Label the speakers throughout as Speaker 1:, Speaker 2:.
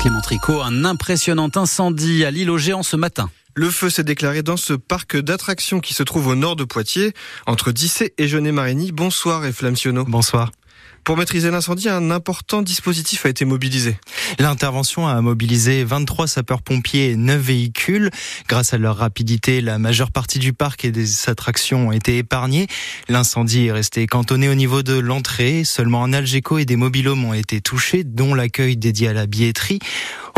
Speaker 1: Clément Tricot, un impressionnant incendie à l'île aux Géants ce matin.
Speaker 2: Le feu s'est déclaré dans ce parc d'attractions qui se trouve au nord de Poitiers, entre Dissé et Genet-Marigny. Bonsoir et Flamciono.
Speaker 3: Bonsoir.
Speaker 2: Pour maîtriser l'incendie, un important dispositif a été mobilisé.
Speaker 3: L'intervention a mobilisé 23 sapeurs-pompiers et 9 véhicules. Grâce à leur rapidité, la majeure partie du parc et des attractions ont été épargnées. L'incendie est resté cantonné au niveau de l'entrée. Seulement un Algeco et des mobilhomes ont été touchés, dont l'accueil dédié à la billetterie.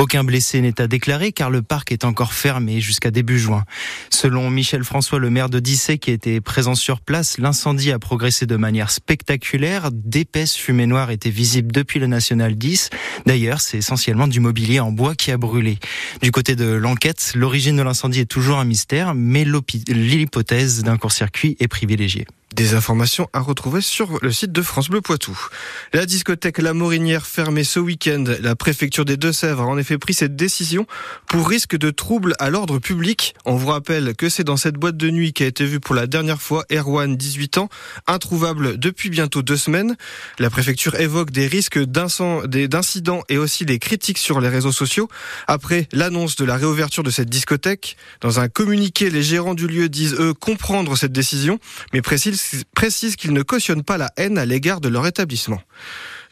Speaker 3: Aucun blessé n'est à déclarer car le parc est encore fermé jusqu'à début juin. Selon Michel François, le maire de Dissé qui était présent sur place, l'incendie a progressé de manière spectaculaire. D'épaisses fumées noires étaient visibles depuis le National 10. D'ailleurs, c'est essentiellement du mobilier en bois qui a brûlé. Du côté de l'enquête, l'origine de l'incendie est toujours un mystère, mais l'hypothèse d'un court-circuit est privilégiée.
Speaker 2: Des informations à retrouver sur le site de France Bleu Poitou. La discothèque La Morinière fermée ce week-end. La préfecture des Deux-Sèvres a en effet pris cette décision pour risque de trouble à l'ordre public. On vous rappelle que c'est dans cette boîte de nuit qui a été vue pour la dernière fois Erwan, 18 ans, introuvable depuis bientôt deux semaines. La préfecture évoque des risques d'incidents et aussi des critiques sur les réseaux sociaux après l'annonce de la réouverture de cette discothèque. Dans un communiqué, les gérants du lieu disent eux comprendre cette décision, mais précisent précise qu'ils ne cautionnent pas la haine à l'égard de leur établissement.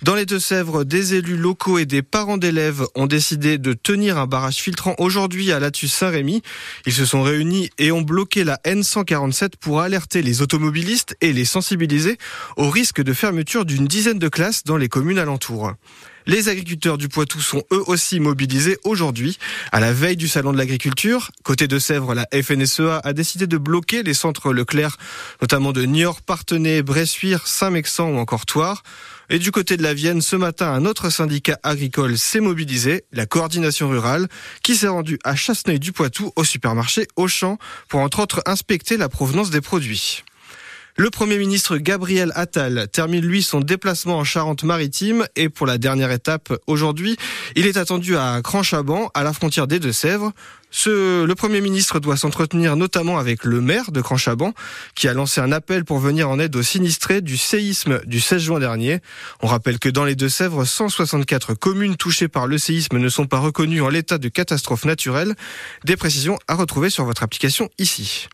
Speaker 2: Dans les Deux-Sèvres, des élus locaux et des parents d'élèves ont décidé de tenir un barrage filtrant aujourd'hui à Latus Saint-Rémy. Ils se sont réunis et ont bloqué la N147 pour alerter les automobilistes et les sensibiliser au risque de fermeture d'une dizaine de classes dans les communes alentours. Les agriculteurs du Poitou sont eux aussi mobilisés aujourd'hui. À la veille du salon de l'agriculture, côté de Sèvres, la FNSEA a décidé de bloquer les centres Leclerc, notamment de Niort, Partenay, Bressuire, Saint-Mexan ou encore Toire. Et du côté de la Vienne, ce matin, un autre syndicat agricole s'est mobilisé, la coordination rurale, qui s'est rendue à Chasseneuil du Poitou, au supermarché Auchan, pour entre autres inspecter la provenance des produits. Le Premier ministre Gabriel Attal termine lui son déplacement en Charente-Maritime et pour la dernière étape aujourd'hui, il est attendu à Grand-Chaban, à la frontière des Deux-Sèvres. Le Premier ministre doit s'entretenir notamment avec le maire de Grand-Chaban qui a lancé un appel pour venir en aide aux sinistrés du séisme du 16 juin dernier. On rappelle que dans les Deux-Sèvres, 164 communes touchées par le séisme ne sont pas reconnues en l'état de catastrophe naturelle. Des précisions à retrouver sur votre application ici.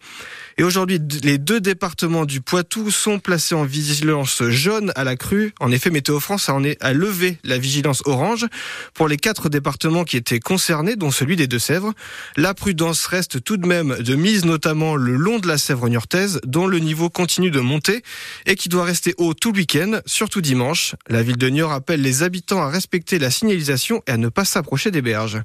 Speaker 2: Et aujourd'hui, les deux départements du Poitou sont placés en vigilance jaune à la crue. En effet, Météo France à lever la vigilance orange pour les quatre départements qui étaient concernés, dont celui des Deux-Sèvres. La prudence reste tout de même de mise, notamment le long de la Sèvre niortaise, dont le niveau continue de monter et qui doit rester haut tout le week-end, surtout dimanche. La ville de Niort appelle les habitants à respecter la signalisation et à ne pas s'approcher des berges.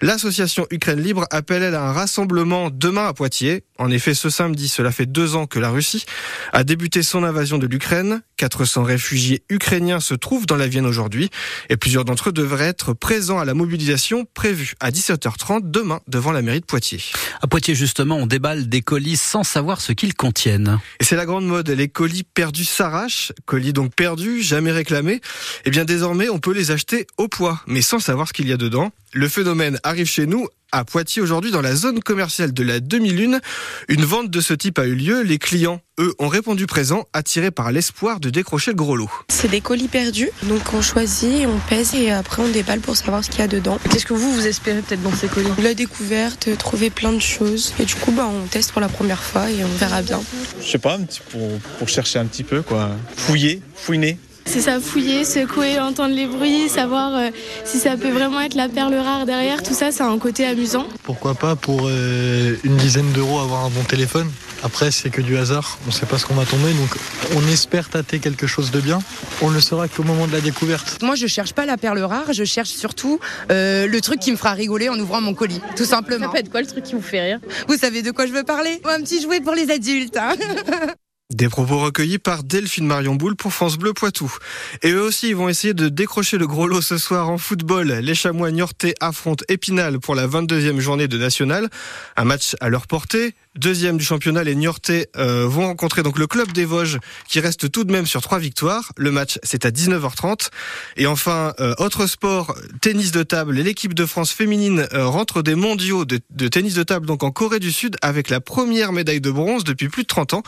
Speaker 2: L'association Ukraine Libre appelle elle à un rassemblement demain à Poitiers? En effet, ce samedi, cela fait deux ans que la Russie a débuté son invasion de l'Ukraine. 400 réfugiés ukrainiens se trouvent dans la Vienne aujourd'hui et plusieurs d'entre eux devraient être présents à la mobilisation prévue à 17h30 demain devant la mairie de Poitiers.
Speaker 1: À Poitiers, justement, on déballe des colis sans savoir ce qu'ils contiennent.
Speaker 2: Et c'est la grande mode. Les colis perdus s'arrachent. Colis donc perdus, jamais réclamés. Eh bien, désormais, on peut les acheter au poids, mais sans savoir ce qu'il y a dedans. Le phénomène arrive chez nous à Poitiers aujourd'hui dans la zone commerciale de la demi-lune. Une vente de ce type a eu lieu. Les clients, eux, ont répondu présent, attirés par l'espoir de décrocher le gros lot.
Speaker 4: C'est des colis perdus, donc on choisit, on pèse et après on déballe pour savoir ce qu'il y a dedans.
Speaker 5: Qu'est-ce que vous, vous espérez peut-être dans ces colis?
Speaker 4: La découverte, trouver plein de choses. Et du coup, bah, on teste pour la première fois et on verra bien.
Speaker 6: Je sais pas, un petit pour, pour chercher un petit peu, quoi. Fouiller, fouiner.
Speaker 7: C'est ça, fouiller, secouer, entendre les bruits, savoir euh, si ça peut vraiment être la perle rare derrière, tout ça, c'est un côté amusant.
Speaker 8: Pourquoi pas pour euh, une dizaine d'euros avoir un bon téléphone après, c'est que du hasard, on ne sait pas ce qu'on va tomber, donc on espère tâter quelque chose de bien. On le saura qu'au moment de la découverte.
Speaker 9: Moi, je cherche pas la perle rare, je cherche surtout euh, le truc qui me fera rigoler en ouvrant mon colis, tout simplement.
Speaker 5: Ça peut être quoi le truc qui vous fait rire?
Speaker 9: Vous savez de quoi je veux parler? Un petit jouet pour les adultes. Hein.
Speaker 2: Des propos recueillis par Delphine Marion Boule pour France Bleu Poitou. Et eux aussi, ils vont essayer de décrocher le gros lot ce soir en football. Les Chamois Niortais affrontent Épinal pour la 22e journée de National. Un match à leur portée. Deuxième du championnat, les Niortais euh, vont rencontrer donc le club des Vosges qui reste tout de même sur trois victoires. Le match c'est à 19h30. Et enfin, euh, autre sport, tennis de table. L'équipe de France féminine euh, rentre des mondiaux de, tennis de table donc en Corée du Sud avec la première médaille de bronze depuis plus de 30 ans.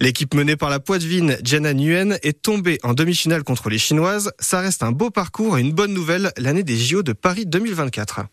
Speaker 2: L'équipe menée par la poitevine Jana Nguyen est tombée en demi-finale contre les Chinoises. Ça reste un beau parcours et une bonne nouvelle l'année des JO de Paris 2024.